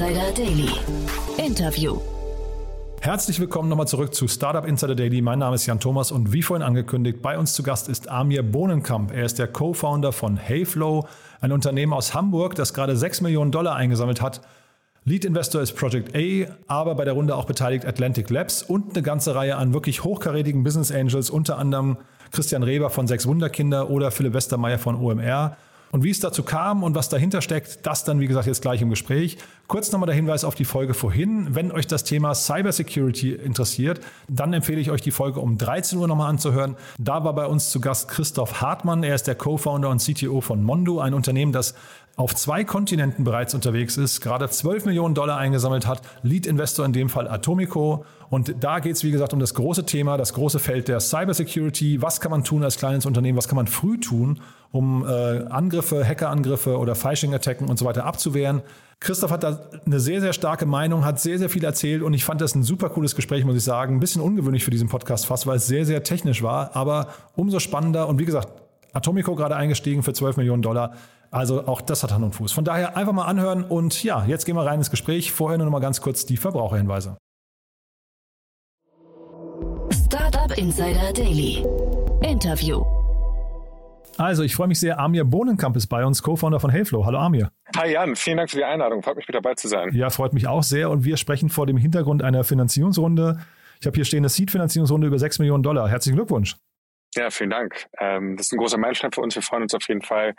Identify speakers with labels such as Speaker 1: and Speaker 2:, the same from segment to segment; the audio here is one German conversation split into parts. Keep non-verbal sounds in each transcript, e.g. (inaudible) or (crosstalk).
Speaker 1: Insider Daily. Interview.
Speaker 2: Herzlich willkommen nochmal zurück zu Startup Insider Daily. Mein Name ist Jan Thomas und wie vorhin angekündigt, bei uns zu Gast ist Amir Bohnenkamp. Er ist der Co-Founder von Heyflow, ein Unternehmen aus Hamburg, das gerade 6 Millionen Dollar eingesammelt hat. Lead Investor ist Project A, aber bei der Runde auch beteiligt Atlantic Labs und eine ganze Reihe an wirklich hochkarätigen Business Angels, unter anderem Christian Reber von Sechs Wunderkinder oder Philipp Westermeier von OMR. Und wie es dazu kam und was dahinter steckt, das dann, wie gesagt, jetzt gleich im Gespräch. Kurz nochmal der Hinweis auf die Folge vorhin. Wenn euch das Thema Cybersecurity interessiert, dann empfehle ich euch die Folge um 13 Uhr nochmal anzuhören. Da war bei uns zu Gast Christoph Hartmann. Er ist der Co-Founder und CTO von Mondo, ein Unternehmen, das auf zwei Kontinenten bereits unterwegs ist, gerade 12 Millionen Dollar eingesammelt hat, Lead-Investor in dem Fall Atomico. Und da geht es, wie gesagt, um das große Thema, das große Feld der Cybersecurity. Was kann man tun als kleines Unternehmen? Was kann man früh tun, um äh, Angriffe, Hackerangriffe oder Phishing-Attacken und so weiter abzuwehren? Christoph hat da eine sehr, sehr starke Meinung, hat sehr, sehr viel erzählt und ich fand das ein super cooles Gespräch, muss ich sagen. Ein bisschen ungewöhnlich für diesen Podcast fast, weil es sehr, sehr technisch war, aber umso spannender und wie gesagt, Atomico gerade eingestiegen für 12 Millionen Dollar. Also auch das hat Hand und Fuß. Von daher einfach mal anhören und ja, jetzt gehen wir rein ins Gespräch. Vorher nur noch mal ganz kurz die Verbraucherhinweise.
Speaker 1: Startup Insider Daily. Interview.
Speaker 2: Also, ich freue mich sehr. Amir Bohnenkamp ist bei uns, Co-Founder von Heyflow. Hallo Amir.
Speaker 3: Hi Jan, vielen Dank für die Einladung. Freut mich, mit dabei zu sein.
Speaker 2: Ja, freut mich auch sehr. Und wir sprechen vor dem Hintergrund einer Finanzierungsrunde. Ich habe hier stehen eine Seed-Finanzierungsrunde über 6 Millionen Dollar. Herzlichen Glückwunsch.
Speaker 3: Ja, vielen Dank. Ähm, das ist ein großer Meilenstein für uns. Wir freuen uns auf jeden Fall,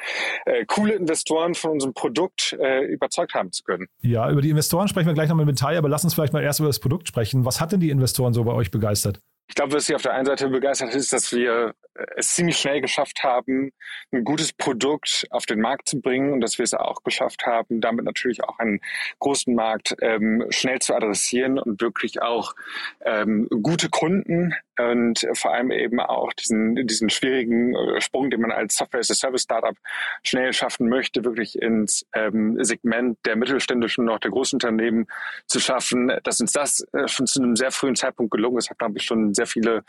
Speaker 3: äh, coole Investoren von unserem Produkt äh, überzeugt haben zu können.
Speaker 2: Ja, über die Investoren sprechen wir gleich noch mit Detail, aber lass uns vielleicht mal erst über das Produkt sprechen. Was hat denn die Investoren so bei euch begeistert?
Speaker 3: Ich glaube, was sie auf der einen Seite begeistert ist, dass wir es ziemlich schnell geschafft haben, ein gutes Produkt auf den Markt zu bringen und dass wir es auch geschafft haben, damit natürlich auch einen großen Markt ähm, schnell zu adressieren und wirklich auch ähm, gute Kunden und vor allem eben auch diesen, diesen schwierigen äh, Sprung, den man als Software-as-a-Service-Startup schnell schaffen möchte, wirklich ins ähm, Segment der mittelständischen und auch der Großunternehmen zu schaffen, dass uns das äh, schon zu einem sehr frühen Zeitpunkt gelungen ist, hat, glaube ich, schon sehr viele,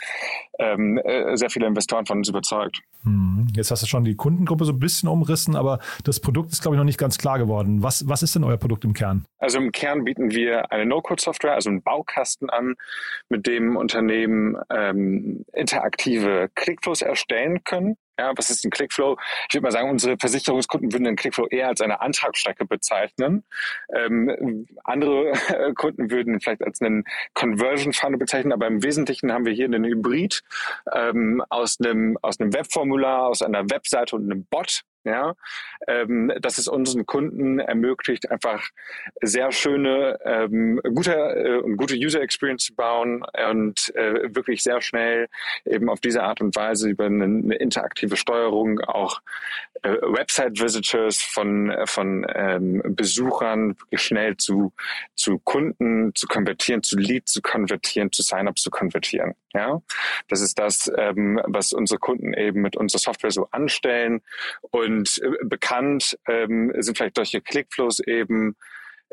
Speaker 3: ähm, äh, sehr viele Investoren von uns überzeugt.
Speaker 2: Hm. Jetzt hast du schon die Kundengruppe so ein bisschen umrissen, aber das Produkt ist, glaube ich, noch nicht ganz klar geworden. Was, was ist denn euer Produkt im Kern?
Speaker 3: Also im Kern bieten wir eine No-Code-Software, also einen Baukasten an, mit dem Unternehmen ähm, interaktive Clickflows erstellen können. Ja, was ist ein Clickflow? Ich würde mal sagen, unsere Versicherungskunden würden den Clickflow eher als eine Antragsstrecke bezeichnen. Ähm, andere Kunden würden vielleicht als einen Conversion Funnel bezeichnen, aber im Wesentlichen haben wir hier einen Hybrid ähm, aus einem aus einem Webformular, aus einer Webseite und einem Bot, ja, ähm, dass es unseren Kunden ermöglicht, einfach sehr schöne, ähm, gute äh, gute User Experience zu bauen und äh, wirklich sehr schnell eben auf diese Art und Weise über eine, eine interaktive Steuerung auch äh, Website Visitors von von ähm, Besuchern schnell zu zu Kunden zu konvertieren, zu Lead zu konvertieren, zu Sign-up zu konvertieren. Ja, das ist das, ähm, was unsere Kunden eben mit unserer Software so anstellen und und äh, bekannt ähm, sind vielleicht solche Clickflows eben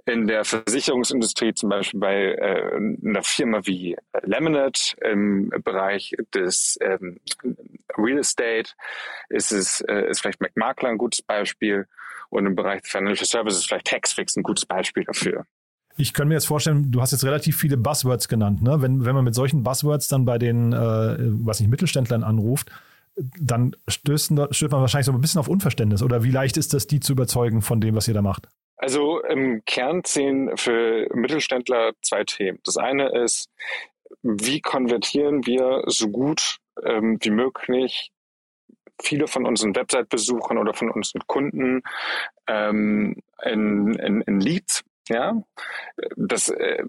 Speaker 3: in der Versicherungsindustrie, zum Beispiel bei äh, einer Firma wie Lemonade im Bereich des ähm, Real Estate ist es äh, ist vielleicht McMakler ein gutes Beispiel und im Bereich Financial Services vielleicht Taxfix ein gutes Beispiel dafür.
Speaker 2: Ich kann mir jetzt vorstellen, du hast jetzt relativ viele Buzzwords genannt. Ne? Wenn, wenn man mit solchen Buzzwords dann bei den, äh, was nicht, Mittelständlern anruft, dann stößt, stößt man wahrscheinlich so ein bisschen auf Unverständnis. Oder wie leicht ist das, die zu überzeugen von dem, was ihr da macht?
Speaker 3: Also im Kern zählen für Mittelständler zwei Themen. Das eine ist, wie konvertieren wir so gut ähm, wie möglich viele von unseren Website-Besuchern oder von unseren Kunden ähm, in, in, in Leads. Ja, das äh,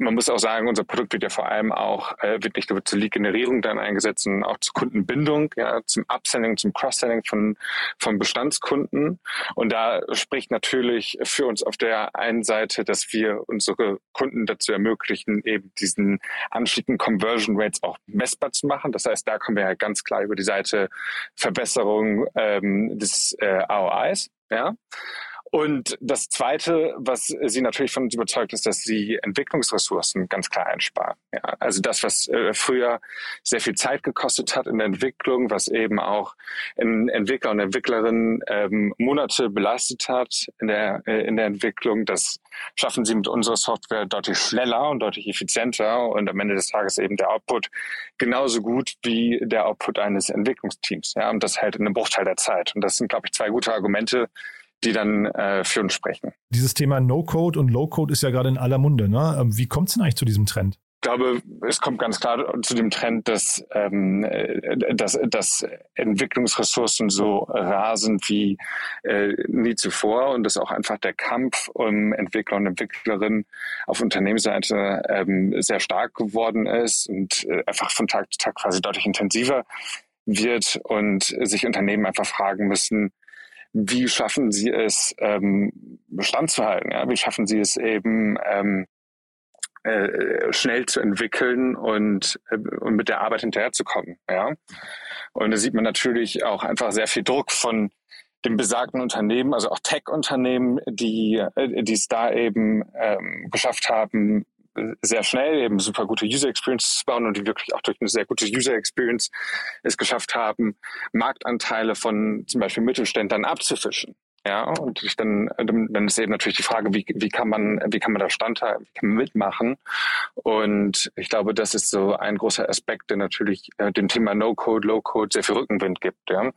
Speaker 3: man muss auch sagen, unser Produkt wird ja vor allem auch äh, wird nicht nur zur Lead-Generierung dann eingesetzt, sondern auch zur Kundenbindung, ja, zum Upselling, zum Cross-Selling von, von Bestandskunden. Und da spricht natürlich für uns auf der einen Seite, dass wir unsere Kunden dazu ermöglichen, eben diesen Anstieg in Conversion Rates auch messbar zu machen. Das heißt, da kommen wir ja ganz klar über die Seite Verbesserung ähm, des äh, ROIs. Ja. Und das Zweite, was sie natürlich von uns überzeugt, ist, dass sie Entwicklungsressourcen ganz klar einsparen. Ja, also das, was äh, früher sehr viel Zeit gekostet hat in der Entwicklung, was eben auch Entwickler und Entwicklerinnen ähm, Monate belastet hat in der, äh, in der Entwicklung, das schaffen sie mit unserer Software deutlich schneller und deutlich effizienter und am Ende des Tages eben der Output genauso gut wie der Output eines Entwicklungsteams. Ja, und das halt in einem Bruchteil der Zeit. Und das sind, glaube ich, zwei gute Argumente, die dann äh, für uns sprechen.
Speaker 2: Dieses Thema No-Code und Low-Code ist ja gerade in aller Munde. Ne? Ähm, wie kommt es denn eigentlich zu diesem Trend?
Speaker 3: Ich glaube, es kommt ganz klar zu dem Trend, dass, ähm, äh, dass, dass Entwicklungsressourcen so rasen wie äh, nie zuvor und dass auch einfach der Kampf um Entwickler und Entwicklerinnen auf Unternehmensseite ähm, sehr stark geworden ist und äh, einfach von Tag zu Tag quasi deutlich intensiver wird und sich Unternehmen einfach fragen müssen, wie schaffen sie es, ähm, Bestand zu halten? Ja? Wie schaffen sie es eben, ähm, äh, schnell zu entwickeln und, äh, und mit der Arbeit hinterherzukommen. Ja? Und da sieht man natürlich auch einfach sehr viel Druck von dem besagten Unternehmen, also auch Tech-Unternehmen, die, äh, die es da eben ähm, geschafft haben, sehr schnell eben super gute User Experience zu bauen und die wirklich auch durch eine sehr gute User Experience es geschafft haben, Marktanteile von zum Beispiel Mittelständlern abzufischen. Ja, und dann, dann ist eben natürlich die Frage, wie, wie kann man, wie kann man da standhalten, wie kann man mitmachen? Und ich glaube, das ist so ein großer Aspekt, der natürlich äh, dem Thema No-Code, Low-Code sehr viel Rückenwind gibt, ja,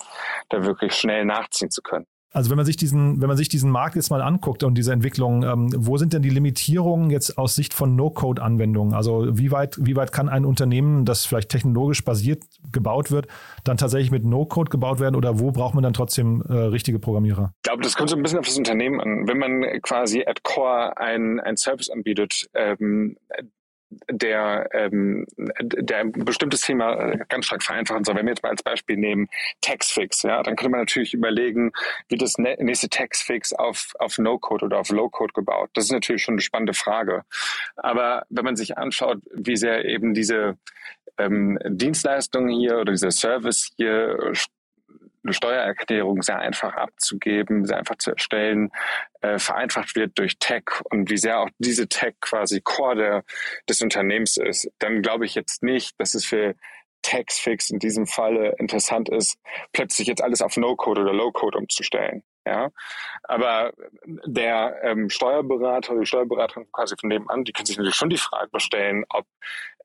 Speaker 3: da wirklich schnell nachziehen zu können.
Speaker 2: Also wenn man sich diesen, wenn man sich diesen Markt jetzt mal anguckt und diese Entwicklung, ähm, wo sind denn die Limitierungen jetzt aus Sicht von No-Code-Anwendungen? Also wie weit, wie weit kann ein Unternehmen, das vielleicht technologisch basiert gebaut wird, dann tatsächlich mit No-Code gebaut werden oder wo braucht man dann trotzdem äh, richtige Programmierer?
Speaker 3: Ich glaube, das kommt so ein bisschen auf das Unternehmen an. Wenn man quasi at Core ein, ein Service anbietet, ähm, der, ähm, der ein bestimmtes Thema äh, ganz stark vereinfachen soll. Wenn wir jetzt mal als Beispiel nehmen Taxfix, ja, dann könnte man natürlich überlegen, wie das nächste Taxfix auf, auf No-Code oder auf Low-Code gebaut. Das ist natürlich schon eine spannende Frage. Aber wenn man sich anschaut, wie sehr eben diese ähm, Dienstleistung hier oder dieser Service hier eine Steuererklärung sehr einfach abzugeben, sehr einfach zu erstellen, äh, vereinfacht wird durch Tech und wie sehr auch diese Tech quasi Core der, des Unternehmens ist, dann glaube ich jetzt nicht, dass es für Taxfix in diesem Falle interessant ist, plötzlich jetzt alles auf No-Code oder Low-Code umzustellen. Ja, aber der ähm, Steuerberater, die Steuerberaterin quasi von nebenan, die können sich natürlich schon die Frage stellen, ob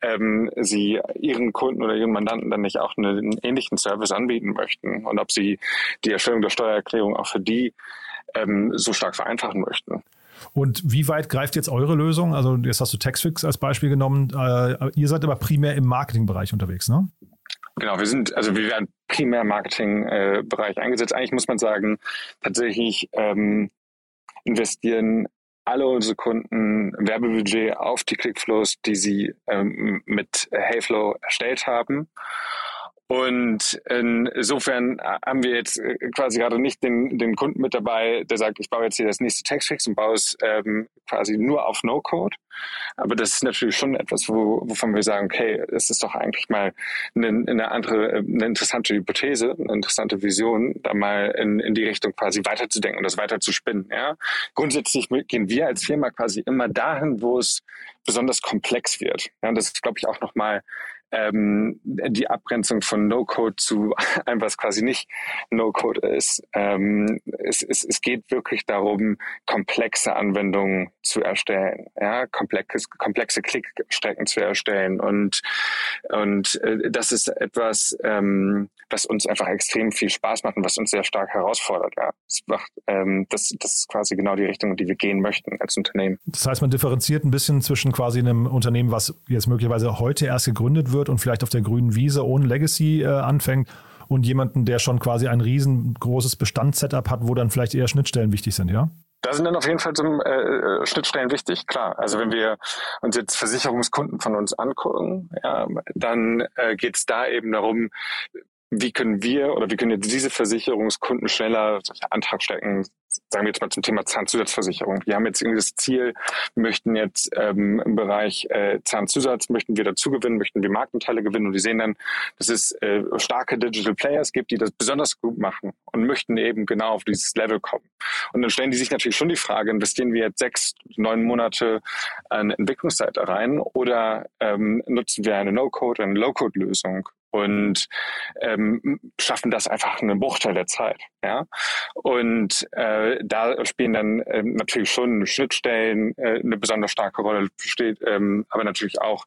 Speaker 3: ähm, sie ihren Kunden oder ihren Mandanten dann nicht auch einen ähnlichen Service anbieten möchten und ob sie die Erstellung der Steuererklärung auch für die ähm, so stark vereinfachen möchten.
Speaker 2: Und wie weit greift jetzt eure Lösung? Also jetzt hast du Taxfix als Beispiel genommen. Äh, ihr seid aber primär im Marketingbereich unterwegs, ne?
Speaker 3: Genau, wir sind, also wir werden primär Marketingbereich äh, eingesetzt. Eigentlich muss man sagen, tatsächlich ähm, investieren alle unsere Kunden Werbebudget auf die Clickflows, die sie ähm, mit Heyflow erstellt haben. Und insofern haben wir jetzt äh, quasi gerade nicht den, den Kunden mit dabei, der sagt, ich baue jetzt hier das nächste Textfix und baue es ähm, quasi nur auf No-Code. Aber das ist natürlich schon etwas, wo, wovon wir sagen, okay, es ist doch eigentlich mal eine, eine andere, eine interessante Hypothese, eine interessante Vision, da mal in, in die Richtung quasi weiterzudenken und das weiter zu spinnen. Ja? Grundsätzlich gehen wir als Firma quasi immer dahin, wo es besonders komplex wird. Ja, das ist, glaube ich, auch nochmal ähm, die Abgrenzung von No-Code zu (laughs) einem, was quasi nicht No-Code ist. Ähm, es, es, es geht wirklich darum, komplexe Anwendungen zu erstellen, ja, komplex, komplexe Klickstrecken zu erstellen und und äh, das ist etwas, ähm, was uns einfach extrem viel Spaß macht und was uns sehr stark herausfordert. Ja. Das, macht, ähm, das, das ist quasi genau die Richtung, in die wir gehen möchten als Unternehmen.
Speaker 2: Das heißt, man differenziert ein bisschen zwischen quasi einem Unternehmen, was jetzt möglicherweise heute erst gegründet wird und vielleicht auf der grünen Wiese ohne Legacy äh, anfängt und jemanden, der schon quasi ein riesengroßes Bestandssetup hat, wo dann vielleicht eher Schnittstellen wichtig sind, ja?
Speaker 3: Da sind dann auf jeden Fall so äh, äh, Schnittstellen wichtig, klar. Also wenn wir uns jetzt Versicherungskunden von uns angucken, ja, dann äh, geht es da eben darum, wie können wir oder wie können jetzt diese Versicherungskunden schneller Antrag stecken, sagen wir jetzt mal zum Thema Zahnzusatzversicherung. Wir haben jetzt irgendwie das Ziel, möchten jetzt ähm, im Bereich äh, Zahnzusatz, möchten wir dazu gewinnen, möchten wir Marktanteile gewinnen und wir sehen dann, dass es äh, starke Digital Players gibt, die das besonders gut machen und möchten eben genau auf dieses Level kommen. Und dann stellen die sich natürlich schon die Frage, investieren wir jetzt sechs, neun Monate an Entwicklungszeit rein oder ähm, nutzen wir eine No-Code, eine Low-Code-Lösung und ähm, schaffen das einfach einen Bruchteil der Zeit. Ja? Und äh, da spielen dann äh, natürlich schon Schnittstellen äh, eine besonders starke Rolle, besteht ähm, aber natürlich auch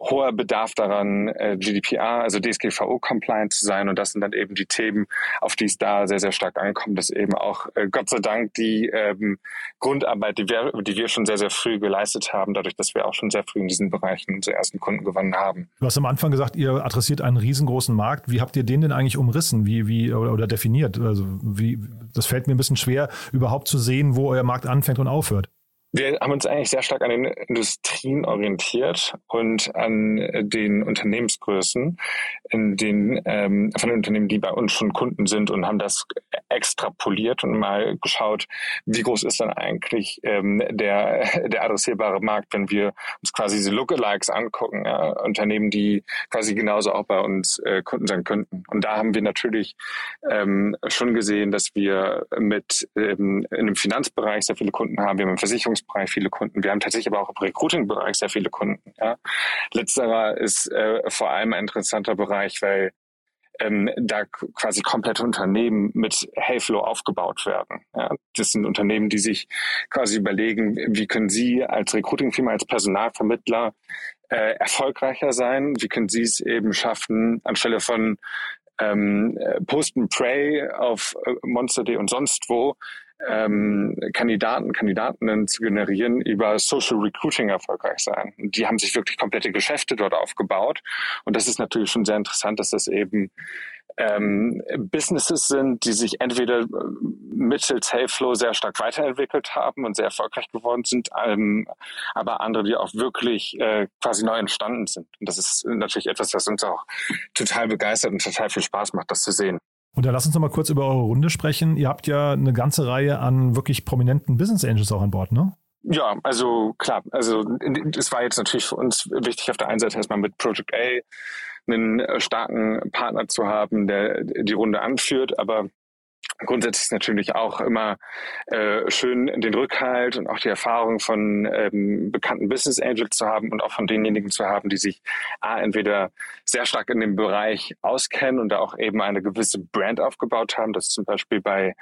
Speaker 3: hoher Bedarf daran, äh, GDPR, also DSGVO-compliant zu sein. Und das sind dann eben die Themen, auf die es da sehr, sehr stark ankommt, dass eben auch äh, Gott sei Dank die ähm, Grundarbeit, die wir, die wir schon sehr, sehr früh geleistet haben, dadurch, dass wir auch schon sehr früh in diesen Bereichen unsere ersten Kunden gewonnen haben.
Speaker 2: Du hast am Anfang gesagt, ihr adressiert einen riesengroßen Markt. Wie habt ihr den denn eigentlich umrissen wie, wie, oder, oder definiert? Also wie, das fällt mir ein bisschen schwer, überhaupt zu sehen, wo euer Markt anfängt und aufhört.
Speaker 3: Wir haben uns eigentlich sehr stark an den Industrien orientiert und an den Unternehmensgrößen, in den, ähm, von den Unternehmen, die bei uns schon Kunden sind und haben das extrapoliert und mal geschaut, wie groß ist dann eigentlich ähm, der, der adressierbare Markt, wenn wir uns quasi diese Lookalikes angucken, ja? Unternehmen, die quasi genauso auch bei uns äh, Kunden sein könnten. Und da haben wir natürlich ähm, schon gesehen, dass wir mit ähm, in dem Finanzbereich sehr viele Kunden haben, wir haben im Versicherungsbereich Bereich viele Kunden. Wir haben tatsächlich aber auch im Recruiting-Bereich sehr viele Kunden. Ja. Letzterer ist äh, vor allem ein interessanter Bereich, weil ähm, da quasi komplette Unternehmen mit Heyflow aufgebaut werden. Ja, das sind Unternehmen, die sich quasi überlegen, wie können sie als Recruiting-Firma, als Personalvermittler äh, erfolgreicher sein? Wie können sie es eben schaffen, anstelle von ähm, Post and Pray auf äh, Monster.de und sonst wo ähm, Kandidaten, Kandidatinnen zu generieren, über Social Recruiting erfolgreich sein. Und die haben sich wirklich komplette Geschäfte dort aufgebaut. Und das ist natürlich schon sehr interessant, dass das eben ähm, Businesses sind, die sich entweder äh, mittels Heyflow sehr stark weiterentwickelt haben und sehr erfolgreich geworden sind, ähm, aber andere, die auch wirklich äh, quasi neu entstanden sind. Und das ist natürlich etwas, was uns auch total begeistert und total viel Spaß macht, das zu sehen.
Speaker 2: Und dann lass uns noch mal kurz über eure Runde sprechen. Ihr habt ja eine ganze Reihe an wirklich prominenten Business Angels auch an Bord, ne?
Speaker 3: Ja, also klar, also es war jetzt natürlich für uns wichtig, auf der einen Seite erstmal mit Project A einen starken Partner zu haben, der die Runde anführt, aber Grundsätzlich ist natürlich auch immer äh, schön, den Rückhalt und auch die Erfahrung von ähm, bekannten Business Angels zu haben und auch von denjenigen zu haben, die sich A, entweder sehr stark in dem Bereich auskennen und da auch eben eine gewisse Brand aufgebaut haben. Das ist zum Beispiel bei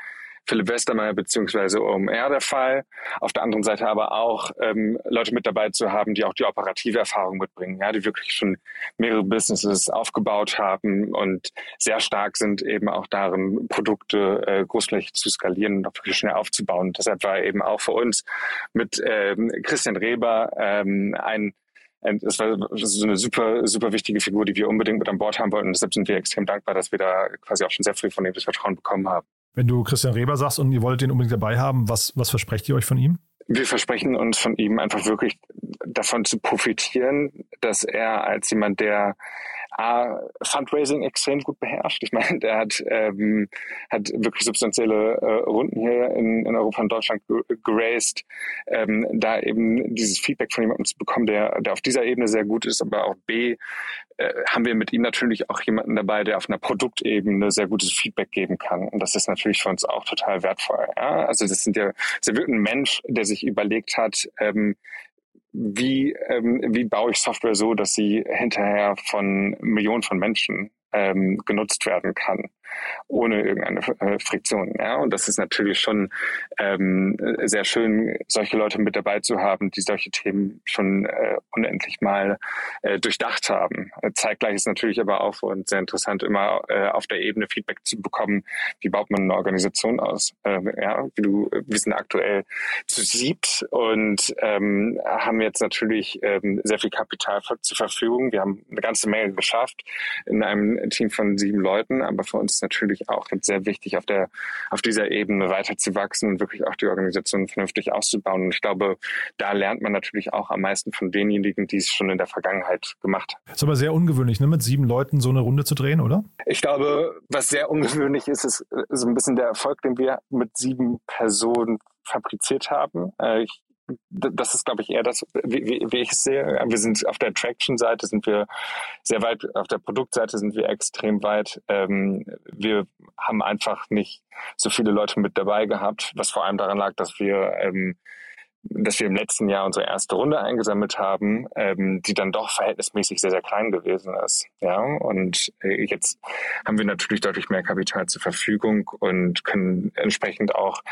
Speaker 3: Philipp Westermeier beziehungsweise OMR der Fall. Auf der anderen Seite aber auch ähm, Leute mit dabei zu haben, die auch die operative Erfahrung mitbringen, ja, die wirklich schon mehrere Businesses aufgebaut haben und sehr stark sind eben auch darin, Produkte äh, großflächig zu skalieren und auch wirklich schnell aufzubauen. Deshalb war eben auch für uns mit ähm, Christian Reber ähm, ein das war so eine super, super wichtige Figur, die wir unbedingt mit an Bord haben wollten. Und deshalb sind wir extrem dankbar, dass wir da quasi auch schon sehr früh von ihm das Vertrauen bekommen haben.
Speaker 2: Wenn du Christian Reber sagst und ihr wollt den unbedingt dabei haben, was, was versprecht ihr euch von ihm?
Speaker 3: Wir versprechen uns von ihm einfach wirklich davon zu profitieren, dass er als jemand, der A, Fundraising extrem gut beherrscht. Ich meine, der hat, ähm, hat wirklich substanzielle äh, Runden hier in, in Europa und Deutschland geraced. Ähm, da eben dieses Feedback von jemandem zu bekommen, der, der auf dieser Ebene sehr gut ist, aber auch B, äh, haben wir mit ihm natürlich auch jemanden dabei, der auf einer Produktebene sehr gutes Feedback geben kann. Und das ist natürlich für uns auch total wertvoll. Ja? Also das sind ja, das ist wirklich ein Mensch, der sich überlegt hat, ähm, wie, ähm, wie baue ich Software so, dass sie hinterher von Millionen von Menschen ähm, genutzt werden kann ohne irgendeine äh, Friktion. Ja? Und das ist natürlich schon ähm, sehr schön, solche Leute mit dabei zu haben, die solche Themen schon äh, unendlich mal äh, durchdacht haben. Zeitgleich ist natürlich aber auch für uns sehr interessant, immer äh, auf der Ebene Feedback zu bekommen, wie baut man eine Organisation aus. Äh, ja, wie du, wir sind aktuell zu siebt und ähm, haben jetzt natürlich ähm, sehr viel Kapital zur Verfügung. Wir haben eine ganze Menge geschafft in einem Team von sieben Leuten, aber für uns ist natürlich auch jetzt sehr wichtig, auf der, auf dieser Ebene weiterzuwachsen und wirklich auch die Organisation vernünftig auszubauen. Und ich glaube, da lernt man natürlich auch am meisten von denjenigen, die es schon in der Vergangenheit gemacht haben.
Speaker 2: Ist aber sehr ungewöhnlich, ne, mit sieben Leuten so eine Runde zu drehen, oder?
Speaker 3: Ich glaube, was sehr ungewöhnlich ist, ist so ein bisschen der Erfolg, den wir mit sieben Personen fabriziert haben. Äh, ich das ist, glaube ich, eher das, wie, wie ich es sehe. Wir sind auf der Traction-Seite sind wir sehr weit, auf der Produktseite sind wir extrem weit. Ähm, wir haben einfach nicht so viele Leute mit dabei gehabt, was vor allem daran lag, dass wir ähm, dass wir im letzten Jahr unsere erste Runde eingesammelt haben, ähm, die dann doch verhältnismäßig sehr, sehr klein gewesen ist. Ja, und äh, jetzt haben wir natürlich deutlich mehr Kapital zur Verfügung und können entsprechend auch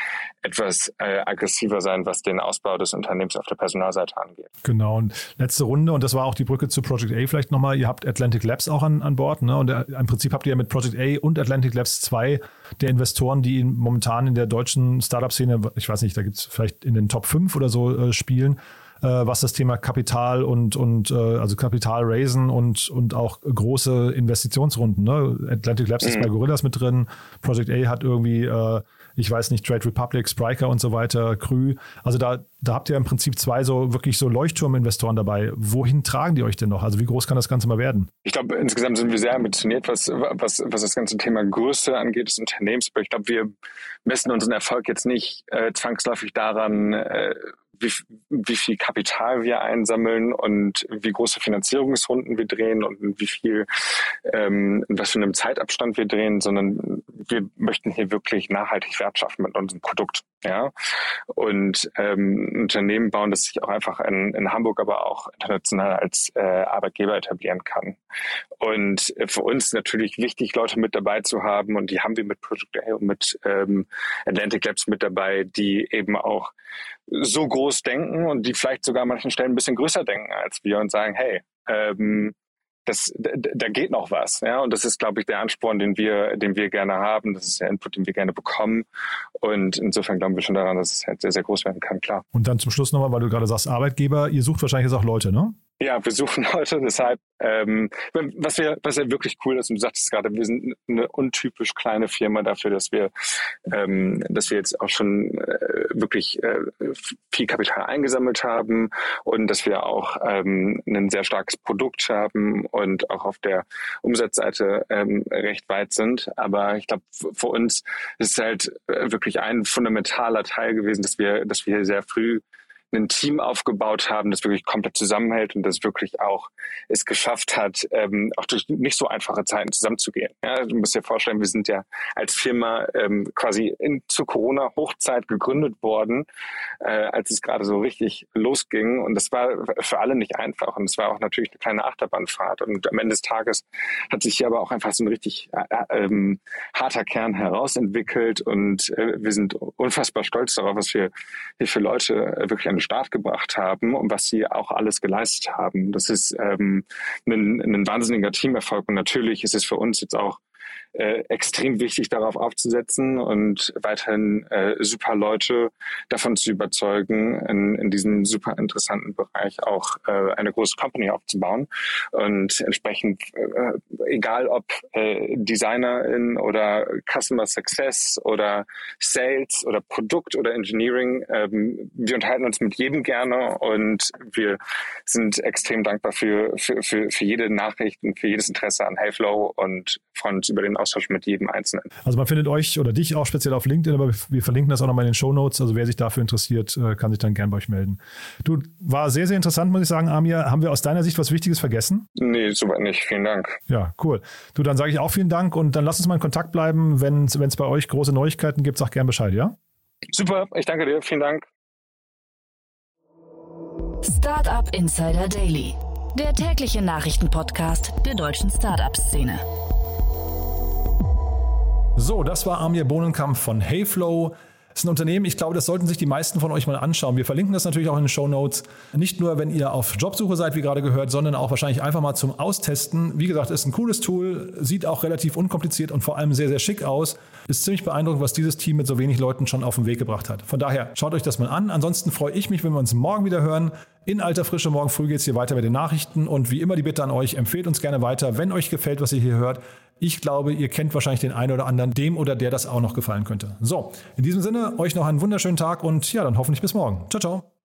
Speaker 3: etwas äh, aggressiver sein, was den Ausbau des Unternehmens auf der Personalseite angeht.
Speaker 2: Genau. Und letzte Runde, und das war auch die Brücke zu Project A vielleicht nochmal. Ihr habt Atlantic Labs auch an, an Bord, ne? Und äh, im Prinzip habt ihr mit Project A und Atlantic Labs zwei der Investoren, die momentan in der deutschen Startup-Szene, ich weiß nicht, da gibt es vielleicht in den Top 5 oder so äh, spielen, äh, was das Thema Kapital und, und äh, also Kapital raisen und, und auch große Investitionsrunden. Ne? Atlantic Labs mhm. ist bei Gorillas mit drin, Project A hat irgendwie ich weiß nicht, Trade Republic, Spriker und so weiter, Krü. Also da, da habt ihr im Prinzip zwei so wirklich so Leuchtturminvestoren dabei. Wohin tragen die euch denn noch? Also wie groß kann das Ganze mal werden?
Speaker 3: Ich glaube, insgesamt sind wir sehr ambitioniert, was, was, was das ganze Thema Größe angeht des Unternehmens. Aber ich glaube, wir messen unseren Erfolg jetzt nicht äh, zwangsläufig daran, äh, wie, wie viel Kapital wir einsammeln und wie große Finanzierungsrunden wir drehen und wie viel, ähm, was für einem Zeitabstand wir drehen, sondern wir möchten hier wirklich nachhaltig Wert schaffen mit unserem Produkt. Ja, und ähm, Unternehmen bauen, das sich auch einfach in, in Hamburg, aber auch international als äh, Arbeitgeber etablieren kann. Und für uns natürlich wichtig, Leute mit dabei zu haben, und die haben wir mit Project A und mit ähm, Atlantic Labs mit dabei, die eben auch so groß denken und die vielleicht sogar an manchen Stellen ein bisschen größer denken als wir und sagen, hey, ähm, das, da geht noch was, ja, und das ist, glaube ich, der Ansporn, den wir, den wir gerne haben. Das ist der Input, den wir gerne bekommen. Und insofern glauben wir schon daran, dass es halt sehr, sehr groß werden kann, klar.
Speaker 2: Und dann zum Schluss nochmal, weil du gerade sagst, Arbeitgeber, ihr sucht wahrscheinlich jetzt auch Leute, ne?
Speaker 3: Ja, wir suchen Leute, deshalb, ähm, was wir, was ja wirklich cool ist, und du sagtest gerade, wir sind eine untypisch kleine Firma dafür, dass wir, ähm, dass wir jetzt auch schon äh, wirklich äh, viel Kapital eingesammelt haben und dass wir auch ähm, ein sehr starkes Produkt haben und auch auf der Umsatzseite ähm, recht weit sind. Aber ich glaube, für uns ist es halt äh, wirklich ein fundamentaler Teil gewesen, dass wir, dass wir sehr früh ein Team aufgebaut haben, das wirklich komplett zusammenhält und das wirklich auch es geschafft hat, ähm, auch durch nicht so einfache Zeiten zusammenzugehen. Ja, du musst dir vorstellen, wir sind ja als Firma ähm, quasi in, zur Corona-Hochzeit gegründet worden, äh, als es gerade so richtig losging. Und das war für alle nicht einfach. Und es war auch natürlich eine kleine Achterbahnfahrt. Und am Ende des Tages hat sich hier aber auch einfach so ein richtig äh, ähm, harter Kern herausentwickelt. Und äh, wir sind unfassbar stolz darauf, was wir hier für Leute äh, wirklich an Start gebracht haben und was sie auch alles geleistet haben. Das ist ähm, ein, ein wahnsinniger Teamerfolg und natürlich ist es für uns jetzt auch äh, extrem wichtig, darauf aufzusetzen und weiterhin äh, super Leute davon zu überzeugen, in, in diesem super interessanten Bereich auch äh, eine große Company aufzubauen. Und entsprechend, äh, egal ob äh, Designerin oder Customer Success oder Sales oder Produkt oder Engineering, ähm, wir unterhalten uns mit jedem gerne und wir sind extrem dankbar für, für, für, für jede Nachricht und für jedes Interesse an Heyflow und freuen uns über den Austausch mit jedem Einzelnen.
Speaker 2: Also man findet euch oder dich auch speziell auf LinkedIn, aber wir verlinken das auch nochmal in den Show Notes. Also wer sich dafür interessiert, äh, kann sich dann gern bei euch melden. Du, war sehr, sehr interessant, muss ich sagen, Amir. Haben wir aus deiner Sicht was Wichtiges vergessen?
Speaker 3: Nee, soweit nicht. Vielen Dank.
Speaker 2: Ja, cool. Du, dann sage ich auch vielen Dank und dann lass uns mal in Kontakt bleiben. Wenn es bei euch große Neuigkeiten gibt, sag gern Bescheid, ja?
Speaker 3: Super, ich danke dir. Vielen Dank.
Speaker 1: Startup Insider Daily, der tägliche Nachrichtenpodcast der deutschen Startup-Szene.
Speaker 2: So, das war Amir Bohnenkamp von Heyflow. Das ist ein Unternehmen, ich glaube, das sollten sich die meisten von euch mal anschauen. Wir verlinken das natürlich auch in den Show Notes. Nicht nur, wenn ihr auf Jobsuche seid, wie gerade gehört, sondern auch wahrscheinlich einfach mal zum Austesten. Wie gesagt, ist ein cooles Tool, sieht auch relativ unkompliziert und vor allem sehr, sehr schick aus. Ist ziemlich beeindruckend, was dieses Team mit so wenig Leuten schon auf den Weg gebracht hat. Von daher, schaut euch das mal an. Ansonsten freue ich mich, wenn wir uns morgen wieder hören. In alter Frische morgen früh geht es hier weiter mit den Nachrichten und wie immer die Bitte an euch, empfehlt uns gerne weiter, wenn euch gefällt, was ihr hier hört. Ich glaube, ihr kennt wahrscheinlich den einen oder anderen, dem oder der das auch noch gefallen könnte. So, in diesem Sinne, euch noch einen wunderschönen Tag und ja, dann hoffentlich bis morgen. Ciao, ciao.